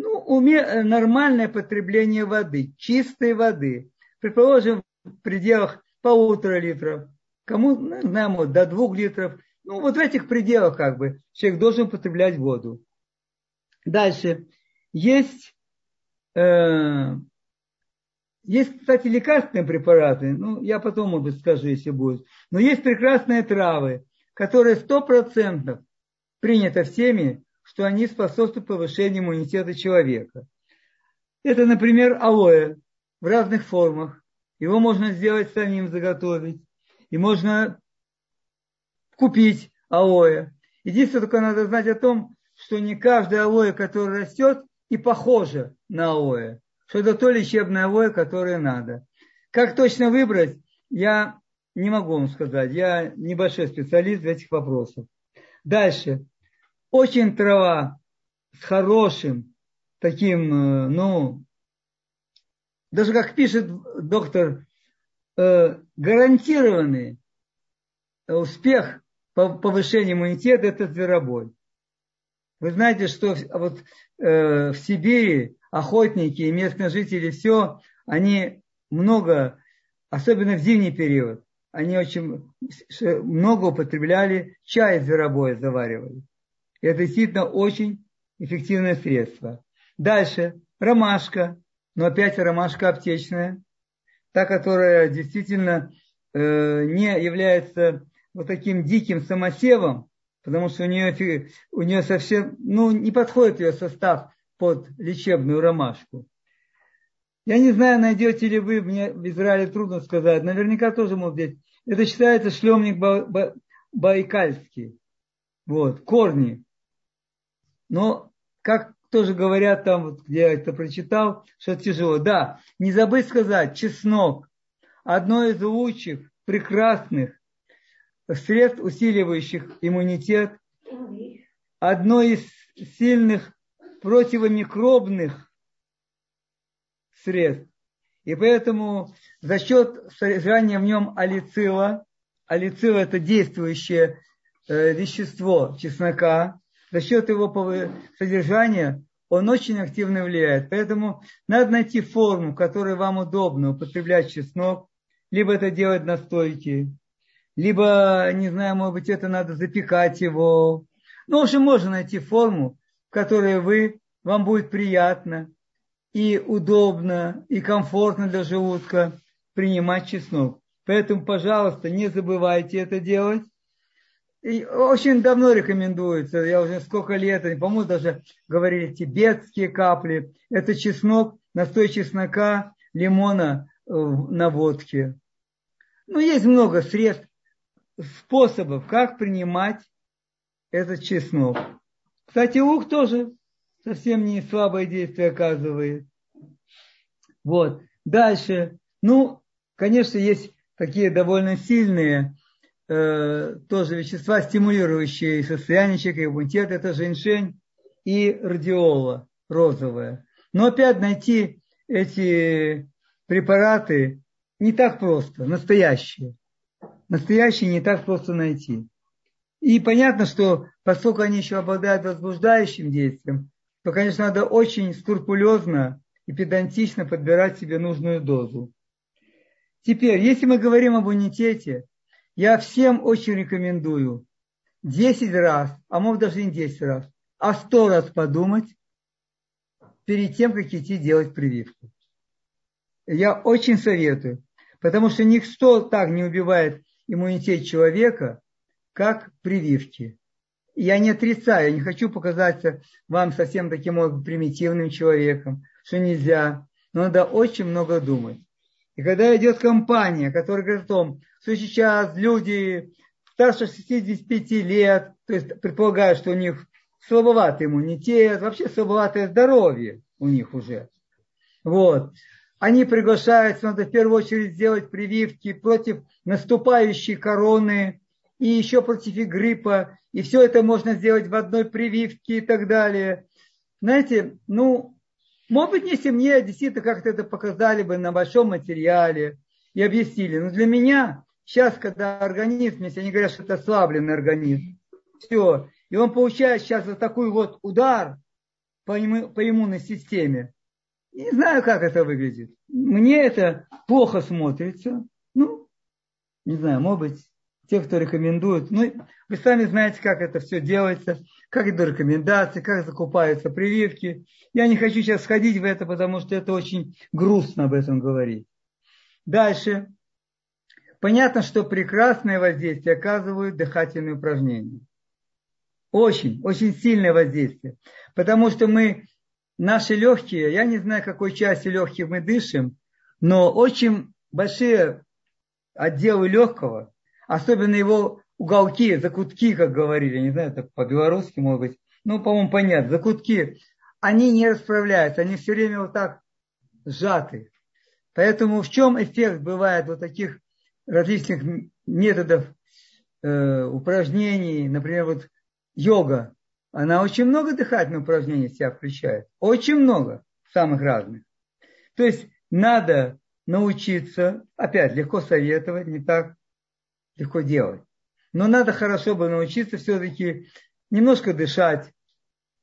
ну, уме, нормальное потребление воды, чистой воды. Предположим, в пределах полутора литров, кому, ну, знаем, вот, до двух литров. Ну, вот в этих пределах как бы человек должен потреблять воду. Дальше. Есть, э, есть, кстати, лекарственные препараты. Ну, я потом, может быть, скажу, если будет. Но есть прекрасные травы, которые сто процентов принято всеми, что они способствуют повышению иммунитета человека. Это, например, алоэ в разных формах. Его можно сделать самим, заготовить. И можно купить алоэ. Единственное, только надо знать о том, что не каждое алоэ, которое растет, и похоже на алоэ. Что это то лечебное алоэ, которое надо. Как точно выбрать, я не могу вам сказать. Я небольшой специалист в этих вопросах. Дальше. Очень трава с хорошим таким, э, ну, даже как пишет доктор, э, гарантированный успех по повышению иммунитета – это зверобой. Вы знаете, что вот э, в Сибири охотники и местные жители все, они много, особенно в зимний период, они очень много употребляли чай зверобоя, заваривали. Это действительно очень эффективное средство. Дальше ромашка, но опять ромашка аптечная, та, которая действительно э, не является вот таким диким самосевом, потому что у нее, у нее совсем, ну, не подходит ее состав под лечебную ромашку. Я не знаю, найдете ли вы, мне в Израиле трудно сказать, наверняка тоже, может быть, это считается шлемник байкальский. Вот, корни. Но, как тоже говорят там, где я это прочитал, что тяжело. Да, не забыть сказать, чеснок. Одно из лучших, прекрасных средств, усиливающих иммунитет. Одно из сильных противомикробных средств. И поэтому за счет содержания в нем алицила, алицила это действующее э, вещество чеснока, за счет его содержания он очень активно влияет. Поэтому надо найти форму, в которой вам удобно употреблять чеснок, либо это делать настойки, либо, не знаю, может быть, это надо запекать его. Ну, общем, можно найти форму, в которой вы, вам будет приятно и удобно, и комфортно для желудка принимать чеснок. Поэтому, пожалуйста, не забывайте это делать. Очень давно рекомендуется, я уже сколько лет, по-моему, даже говорили тибетские капли. Это чеснок, настой чеснока, лимона э, на водке. Ну, есть много средств, способов, как принимать этот чеснок. Кстати, лук тоже совсем не слабое действие оказывает. Вот. Дальше. Ну, конечно, есть такие довольно сильные Э, тоже вещества, стимулирующие состояние человека, иммунитет, это женьшень и радиола розовая. Но опять найти эти препараты не так просто, настоящие. Настоящие не так просто найти. И понятно, что поскольку они еще обладают возбуждающим действием, то, конечно, надо очень скрупулезно и педантично подбирать себе нужную дозу. Теперь, если мы говорим об иммунитете, я всем очень рекомендую 10 раз, а может даже не 10 раз, а 100 раз подумать перед тем, как идти делать прививку. Я очень советую, потому что никто так не убивает иммунитет человека, как прививки. Я не отрицаю, я не хочу показаться вам совсем таким примитивным человеком, что нельзя. Но надо очень много думать. И когда идет компания, которая говорит о том, что сейчас люди старше 65 лет, то есть предполагают, что у них слабоватый иммунитет, вообще слабоватое здоровье у них уже. Вот. Они приглашаются, надо в первую очередь сделать прививки против наступающей короны и еще против гриппа. И все это можно сделать в одной прививке и так далее. Знаете, ну, может быть, если мне действительно как-то это показали бы на большом материале и объяснили. Но для меня сейчас, когда организм, если они говорят, что это ослабленный организм, все, и он получает сейчас вот такой вот удар по, по иммунной системе, не знаю, как это выглядит. Мне это плохо смотрится. Ну, не знаю, может быть, те, кто рекомендует. Ну, вы сами знаете, как это все делается, как идут рекомендации, как закупаются прививки. Я не хочу сейчас сходить в это, потому что это очень грустно об этом говорить. Дальше. Понятно, что прекрасное воздействие оказывают дыхательные упражнения. Очень, очень сильное воздействие. Потому что мы наши легкие, я не знаю, какой части легких мы дышим, но очень большие отделы легкого, особенно его уголки, закутки, как говорили, не знаю, это по-белорусски, может быть, ну, по-моему, понятно, закутки, они не расправляются, они все время вот так сжаты. Поэтому в чем эффект бывает вот таких различных методов э, упражнений, например, вот йога, она очень много дыхательных упражнений в себя включает. Очень много, самых разных. То есть надо научиться, опять легко советовать, не так легко делать. Но надо хорошо бы научиться все-таки немножко дышать,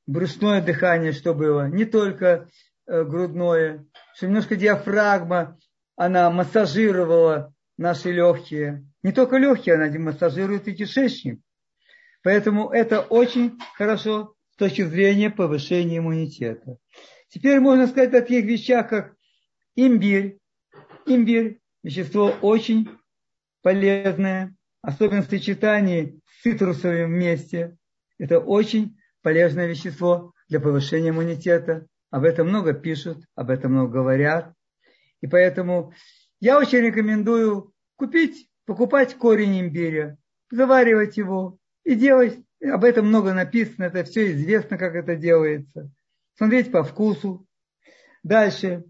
брюшное дыхание, что было, не только э, грудное, что немножко диафрагма, она массажировала наши легкие. Не только легкие, она массажирует и кишечник. Поэтому это очень хорошо с точки зрения повышения иммунитета. Теперь можно сказать о таких вещах, как имбирь. Имбирь – вещество очень полезное, особенно в сочетании с цитрусовым вместе. Это очень полезное вещество для повышения иммунитета. Об этом много пишут, об этом много говорят. И поэтому я очень рекомендую купить, покупать корень имбиря, заваривать его, и делать. Об этом много написано, это все известно, как это делается. Смотреть по вкусу. Дальше.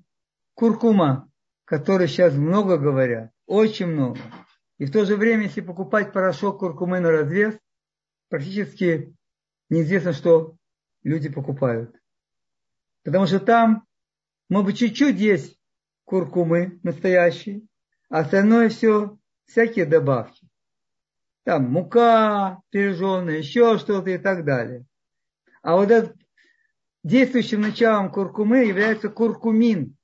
Куркума, который сейчас много говорят, очень много. И в то же время, если покупать порошок куркумы на развес, практически неизвестно, что люди покупают. Потому что там, может быть, чуть-чуть есть куркумы настоящие, а остальное все всякие добавки там мука пережженная, еще что-то и так далее. А вот этот действующим началом куркумы является куркумин.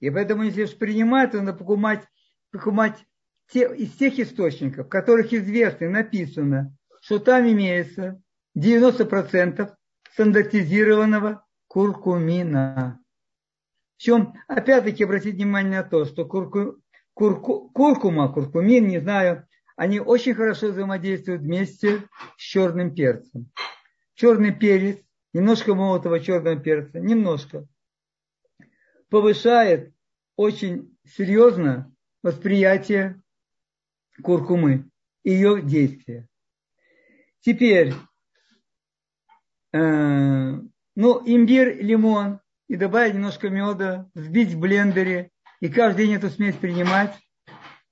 И поэтому, если уж принимать, то надо покупать, покупать те, из тех источников, в которых известно, написано, что там имеется 90% стандартизированного куркумина. Причем, опять-таки, обратите внимание на то, что курку, курку, куркума, куркумин, не знаю, они очень хорошо взаимодействуют вместе с черным перцем. Черный перец, немножко молотого черного перца, немножко, повышает очень серьезно восприятие куркумы ее действия. Теперь, э, ну, имбирь, лимон и добавить немножко меда, взбить в блендере и каждый день эту смесь принимать.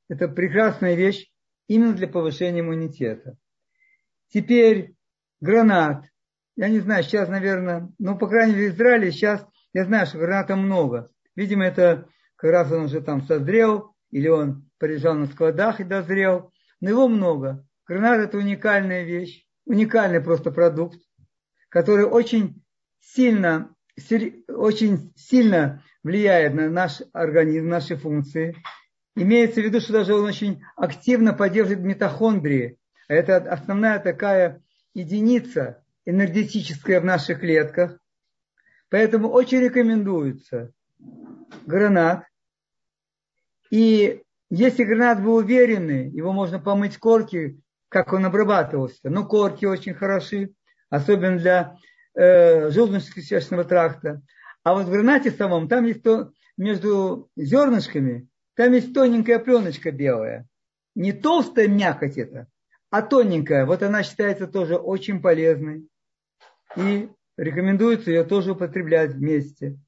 Это прекрасная вещь именно для повышения иммунитета. Теперь гранат. Я не знаю, сейчас, наверное, ну, по крайней мере, в Израиле сейчас, я знаю, что граната много. Видимо, это как раз он уже там созрел, или он полежал на складах и дозрел. Но его много. Гранат – это уникальная вещь, уникальный просто продукт, который очень сильно, очень сильно влияет на наш организм, наши функции. Имеется в виду, что даже он очень активно поддерживает митохондрии. Это основная такая единица энергетическая в наших клетках. Поэтому очень рекомендуется гранат. И если гранат вы уверены, его можно помыть корки, как он обрабатывался. Но корки очень хороши, особенно для э, желудочно-кишечного тракта. А вот в гранате самом, там есть то, между зернышками, там есть тоненькая пленочка белая. Не толстая мякоть это, а тоненькая. Вот она считается тоже очень полезной. И рекомендуется ее тоже употреблять вместе.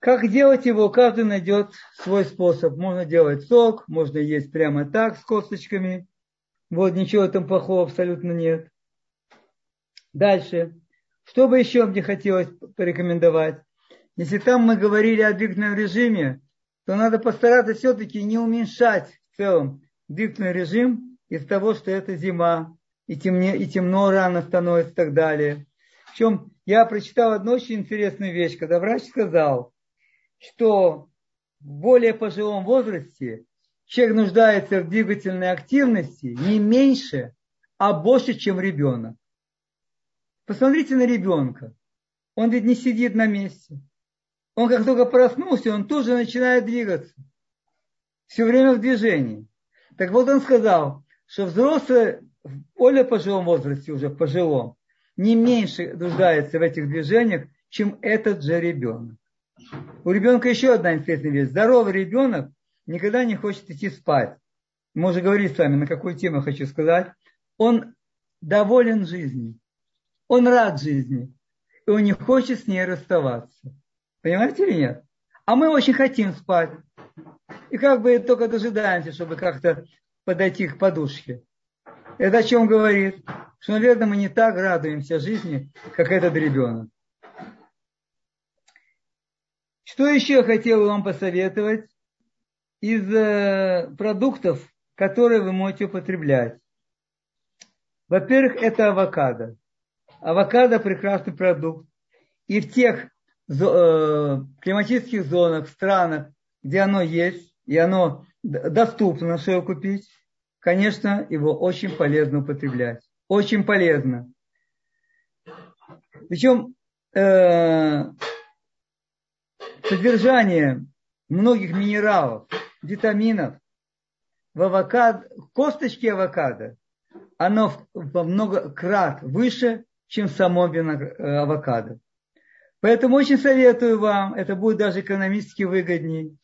Как делать его, каждый найдет свой способ. Можно делать сок, можно есть прямо так, с косточками. Вот, ничего там плохого абсолютно нет. Дальше. Что бы еще мне хотелось порекомендовать? Если там мы говорили о двигательном режиме, то надо постараться все-таки не уменьшать в целом двигательный режим из того, что это зима, и, темне, и темно рано становится и так далее. Причем я прочитал одну очень интересную вещь, когда врач сказал, что в более пожилом возрасте человек нуждается в двигательной активности не меньше, а больше, чем ребенок. Посмотрите на ребенка. Он ведь не сидит на месте. Он как только проснулся, он тут же начинает двигаться. Все время в движении. Так вот он сказал, что взрослый в более пожилом возрасте, уже пожилом, не меньше нуждается в этих движениях, чем этот же ребенок. У ребенка еще одна интересная вещь. Здоровый ребенок никогда не хочет идти спать. Мы уже говорили с вами, на какую тему хочу сказать. Он доволен жизнью. Он рад жизни. И он не хочет с ней расставаться. Понимаете или нет? А мы очень хотим спать. И как бы только дожидаемся, чтобы как-то подойти к подушке. Это о чем говорит? Что, наверное, мы не так радуемся жизни, как этот ребенок. Что еще я хотел вам посоветовать из э, продуктов, которые вы можете употреблять? Во-первых, это авокадо. Авокадо прекрасный продукт. И в тех э, климатических зонах, странах, где оно есть, и оно доступно, что его купить, конечно, его очень полезно употреблять. Очень полезно. Причем э, содержание многих минералов, витаминов в авокадо, косточки авокадо, оно во много крат выше, чем само э, авокадо. Поэтому очень советую вам, это будет даже экономически выгоднее,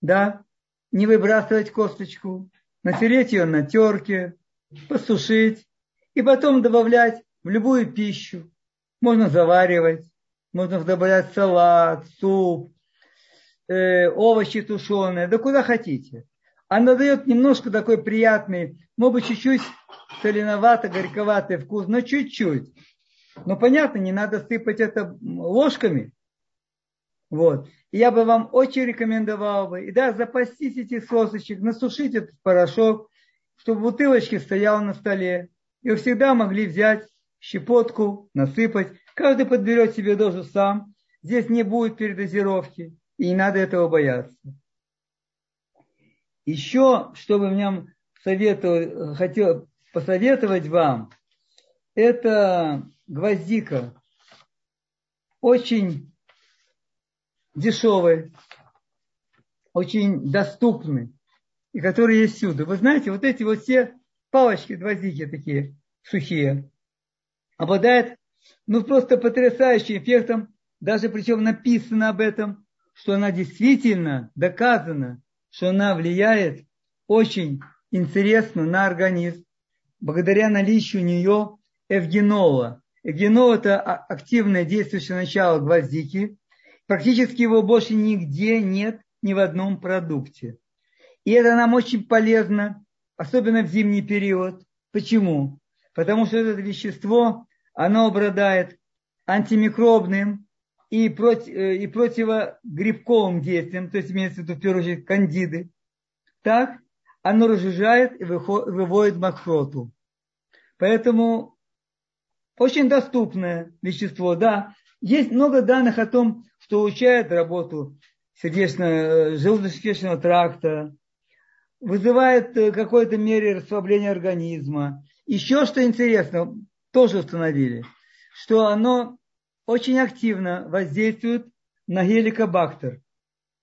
да, не выбрасывать косточку, натереть ее на терке, посушить и потом добавлять в любую пищу. Можно заваривать, можно добавлять салат, суп, э, овощи тушеные, да куда хотите. Она дает немножко такой приятный, может быть, чуть-чуть соленовато, горьковатый вкус, но чуть-чуть. Но понятно, не надо сыпать это ложками. Вот. И я бы вам очень рекомендовал бы, и да, запастись этих сосочек, насушить этот порошок, чтобы бутылочки стоял на столе. И вы всегда могли взять щепотку, насыпать. Каждый подберет себе дозу сам. Здесь не будет передозировки. И не надо этого бояться. Еще, что бы мне советовал, хотел посоветовать вам, это гвоздика. Очень дешевый, очень доступный, и который есть всюду. Вы знаете, вот эти вот все палочки гвоздики такие сухие, обладают ну просто потрясающим эффектом, даже причем написано об этом, что она действительно доказана, что она влияет очень интересно на организм, благодаря наличию у нее эвгенола. Эвгенол – это активное действующее начало гвоздики. Практически его больше нигде нет, ни в одном продукте. И это нам очень полезно, особенно в зимний период. Почему? Потому что это вещество, оно обладает антимикробным и, против, э, и противогрибковым действием, то есть имеется в виду в первую очередь кандиды. Так оно разжижает и выводит мокроту. Поэтому очень доступное вещество, да. Есть много данных о том, что улучшает работу сердечно-желудочно-кишечного тракта, вызывает в какой-то мере расслабление организма. Еще что интересно, тоже установили, что оно очень активно воздействует на геликобактер.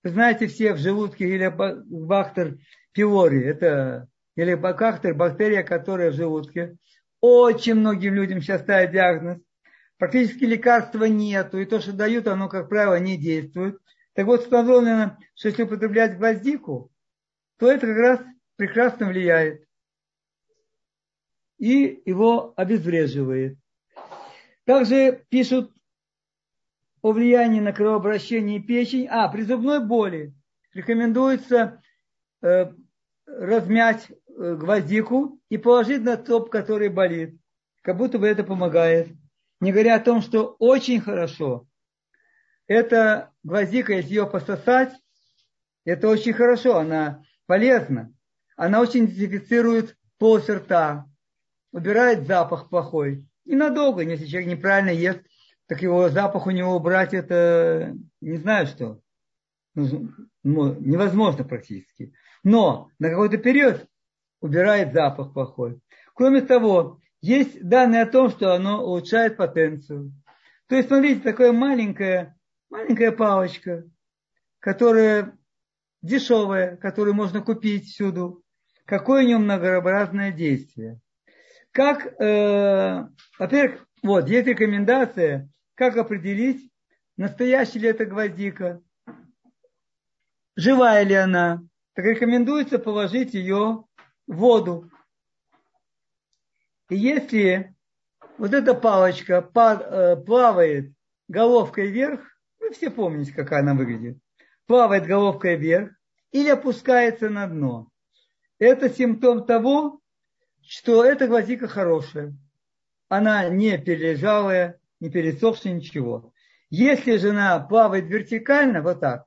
Вы знаете все в желудке геликобактер пилори, это или бакактер, бактерия, которая в желудке. Очень многим людям сейчас ставят диагноз. Практически лекарства нету, и то, что дают, оно, как правило, не действует. Так вот, установлено, что если употреблять гвоздику, то это как раз прекрасно влияет. И его обезвреживает. Также пишут о влиянии на кровообращение печени. А, при зубной боли рекомендуется э, размять э, гвоздику и положить на топ, который болит. Как будто бы это помогает. Не говоря о том, что очень хорошо. Эта гвоздика, если ее пососать, это очень хорошо, она полезна. Она очень дезинфицирует полость рта, убирает запах плохой. И надолго, если человек неправильно ест, так его запах у него убрать, это не знаю что. Ну, невозможно практически. Но на какой-то период убирает запах плохой. Кроме того, есть данные о том, что оно улучшает потенцию. То есть, смотрите, такая маленькая, маленькая палочка, которая дешевая, которую можно купить всюду. Какое у нее многообразное действие. Как, э, во-первых, вот, есть рекомендация, как определить, настоящая ли это гвоздика, живая ли она. Так рекомендуется положить ее в воду. И если вот эта палочка э, плавает головкой вверх, вы все помните, как она выглядит, плавает головкой вверх или опускается на дно. Это симптом того, что эта гвоздика хорошая. Она не перележалая, не пересохшая, ничего. Если жена плавает вертикально, вот так,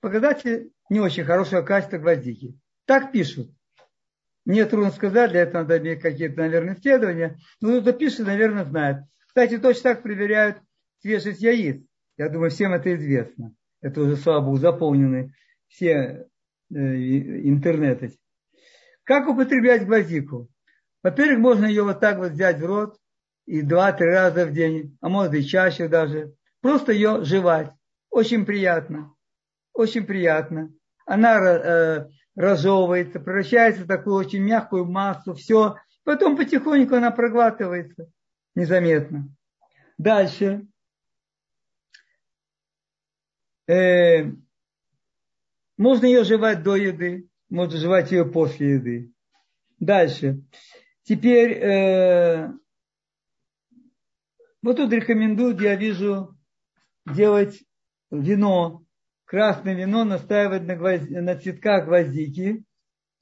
показатель не очень хорошего качества гвоздики. Так пишут. Мне трудно сказать, для этого надо иметь какие-то, наверное, исследования. Но кто пишет, наверное, знает. Кстати, точно так проверяют свежесть яиц. Я думаю, всем это известно. Это уже, слава богу, заполнены все э, интернеты. Как употреблять гвоздику? Во-первых, можно ее вот так вот взять в рот и два-три раза в день, а может и чаще даже. Просто ее жевать. Очень приятно. Очень приятно. Она э, разжевывается, превращается в такую очень мягкую массу, все. Потом потихоньку она проглатывается незаметно. Дальше. Э, можно ее жевать до еды, можно жевать ее после еды. Дальше. Теперь, э, вот тут рекомендуют, я вижу, делать вино красное вино настаивать на, гвозд... на цветках гвоздики,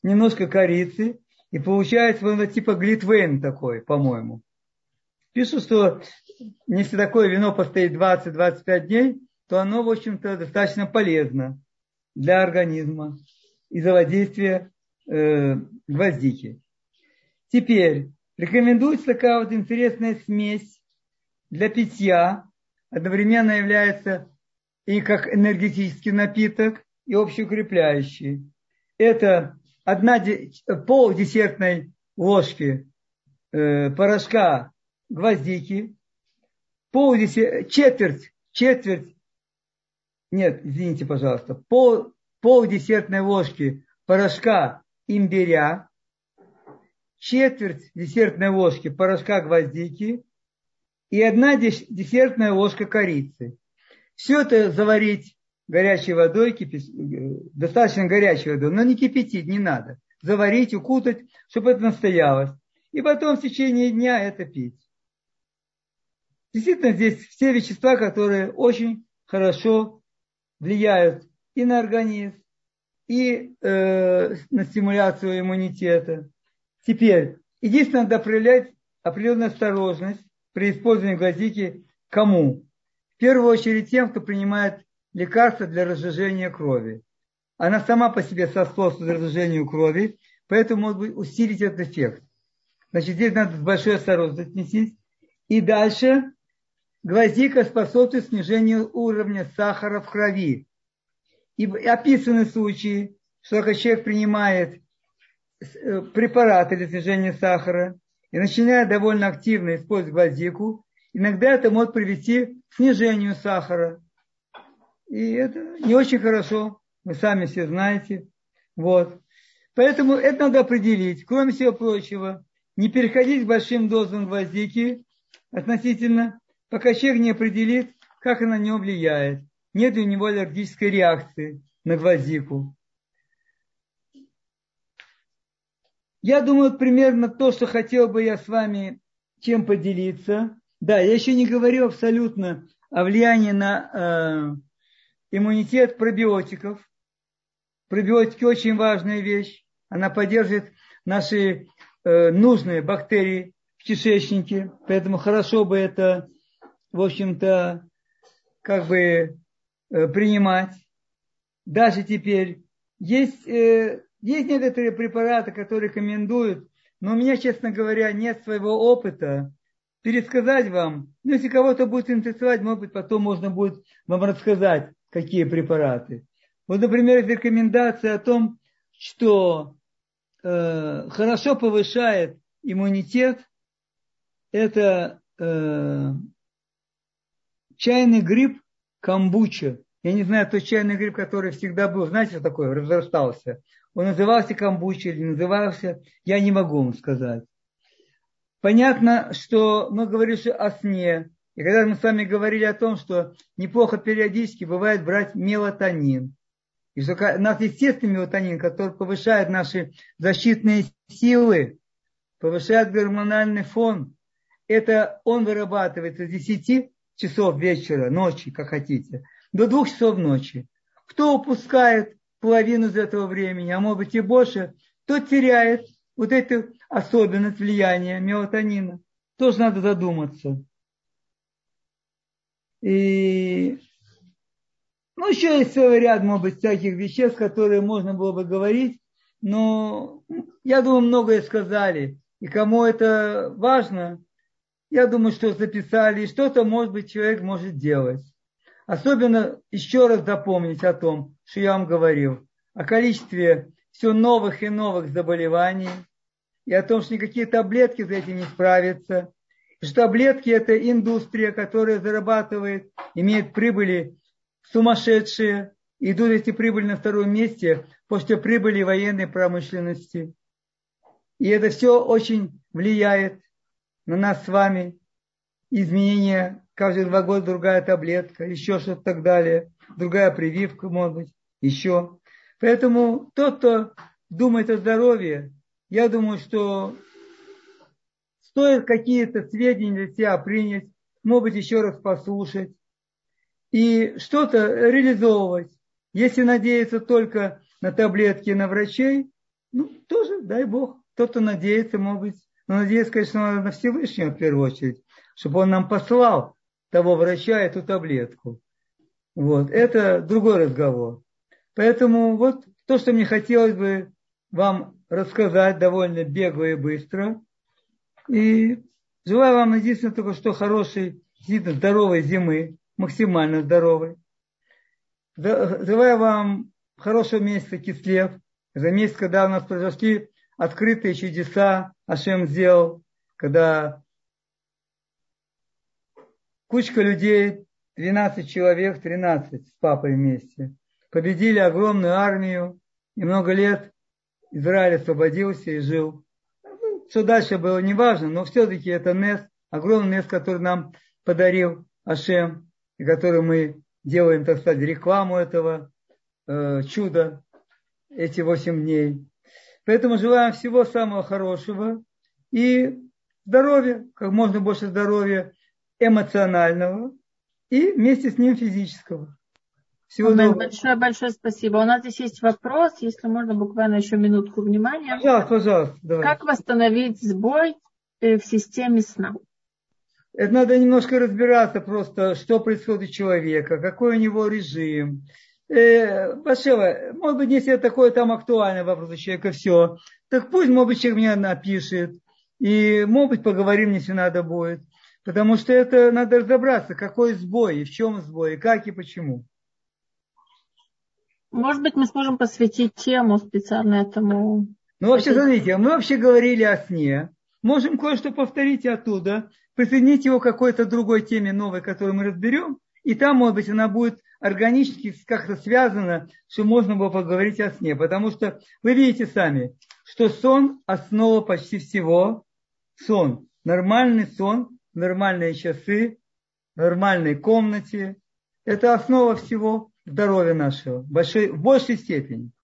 немножко корицы, и получается оно типа глитвейн такой, по-моему. Пишут, что если такое вино постоит 20-25 дней, то оно, в общем-то, достаточно полезно для организма из-за воздействия э, гвоздики. Теперь рекомендуется такая вот интересная смесь для питья. Одновременно является и как энергетический напиток, и общеукрепляющий. Это одна пол десертной ложки э, порошка гвоздики, пол десер, четверть, четверть, нет, извините, пожалуйста, пол, пол десертной ложки порошка имбиря, четверть десертной ложки порошка гвоздики и одна десертная ложка корицы. Все это заварить горячей водой, кипи... достаточно горячей водой, но не кипятить не надо. Заварить, укутать, чтобы это настоялось. И потом в течение дня это пить. Действительно, здесь все вещества, которые очень хорошо влияют и на организм, и э, на стимуляцию иммунитета. Теперь, единственное, надо проявлять определенную осторожность при использовании гвоздики кому? В первую очередь тем, кто принимает лекарства для разжижения крови. Она сама по себе способствует разжижению крови, поэтому может быть усилить этот эффект. Значит, здесь надо с большой осторожностью отнестись. И дальше гвоздика способствует снижению уровня сахара в крови. И описаны случаи, что когда человек принимает э, препараты для снижения сахара и начинает довольно активно использовать гвоздику, иногда это может привести к снижению сахара. И это не очень хорошо, вы сами все знаете. Вот. Поэтому это надо определить. Кроме всего прочего, не переходить к большим дозам гвоздики относительно, пока человек не определит, как она на него влияет. Нет у него аллергической реакции на гвоздику. Я думаю, примерно то, что хотел бы я с вами чем поделиться. Да, я еще не говорю абсолютно о влиянии на э, иммунитет пробиотиков. Пробиотики очень важная вещь. Она поддерживает наши э, нужные бактерии в кишечнике. Поэтому хорошо бы это, в общем-то, как бы принимать. Даже теперь есть э, есть некоторые препараты, которые рекомендуют, но у меня, честно говоря, нет своего опыта пересказать вам. Ну, если кого-то будет интересовать, может быть, потом можно будет вам рассказать, какие препараты. Вот, например, рекомендация о том, что э, хорошо повышает иммунитет, это э, чайный гриб камбуча. Я не знаю, тот чайный гриб, который всегда был, знаете, что такое, разрастался. Он назывался камбуча или назывался, я не могу вам сказать. Понятно, что мы говорили о сне. И когда мы с вами говорили о том, что неплохо периодически бывает брать мелатонин. И что у нас естественный мелатонин, который повышает наши защитные силы, повышает гормональный фон. Это он вырабатывается с 10 часов вечера, ночи, как хотите, до 2 часов ночи. Кто упускает половину из этого времени, а может быть и больше, тот теряет вот эту особенность влияния мелатонина. Тоже надо задуматься. И ну, еще есть целый ряд, может быть, всяких веществ, которые можно было бы говорить, но я думаю, многое сказали. И кому это важно, я думаю, что записали, и что-то, может быть, человек может делать. Особенно еще раз запомнить о том, что я вам говорил, о количестве все новых и новых заболеваний, и о том, что никакие таблетки за этим не справятся. И что таблетки – это индустрия, которая зарабатывает, имеет прибыли сумасшедшие, идут эти прибыли на втором месте после прибыли военной промышленности. И это все очень влияет на нас с вами. Изменения, каждые два года другая таблетка, еще что-то так далее, другая прививка, может быть, еще. Поэтому тот, кто думает о здоровье, я думаю, что стоит какие-то сведения для себя принять, может быть, еще раз послушать и что-то реализовывать. Если надеяться только на таблетки, на врачей, ну, тоже, дай Бог. Кто-то надеется, может быть. Но надеяться, конечно, надо на Всевышнего в первую очередь, чтобы он нам послал того врача эту таблетку. Вот. Это другой разговор. Поэтому вот то, что мне хотелось бы вам рассказать довольно бегло и быстро. И желаю вам единственное только что хорошей, здоровой зимы, максимально здоровой. Желаю вам хорошего месяца Кислев. За месяц, когда у нас произошли открытые чудеса, Ашем сделал, когда кучка людей, 12 человек, 13 с папой вместе – победили огромную армию, и много лет Израиль освободился и жил. Что дальше было, неважно, но все-таки это Нес, огромный Нес, который нам подарил Ашем, и который мы делаем, так сказать, рекламу этого э, чуда эти восемь дней. Поэтому желаем всего самого хорошего и здоровья, как можно больше здоровья эмоционального и вместе с ним физического. Всего Амен. доброго. Большое, большое спасибо. У нас здесь есть вопрос, если можно буквально еще минутку внимания. Пожалуйста, пожалуйста. Давай. Как восстановить сбой э, в системе сна? Это надо немножко разбираться просто, что происходит у человека, какой у него режим. Э, Башева, может быть, если это такой там актуальный вопрос у человека, все, так пусть, может быть, человек меня напишет, и, может быть, поговорим, если надо будет. Потому что это надо разобраться, какой сбой, и в чем сбой, и как и почему. Может быть, мы сможем посвятить тему специально этому. Ну, вообще, смотрите, мы вообще говорили о сне. Можем кое-что повторить оттуда, присоединить его к какой-то другой теме новой, которую мы разберем, и там, может быть, она будет органически как-то связано, что можно было поговорить о сне. Потому что вы видите сами, что сон – основа почти всего. Сон. Нормальный сон, нормальные часы, нормальной комнате. Это основа всего здоровья нашего в большой, в большей степени.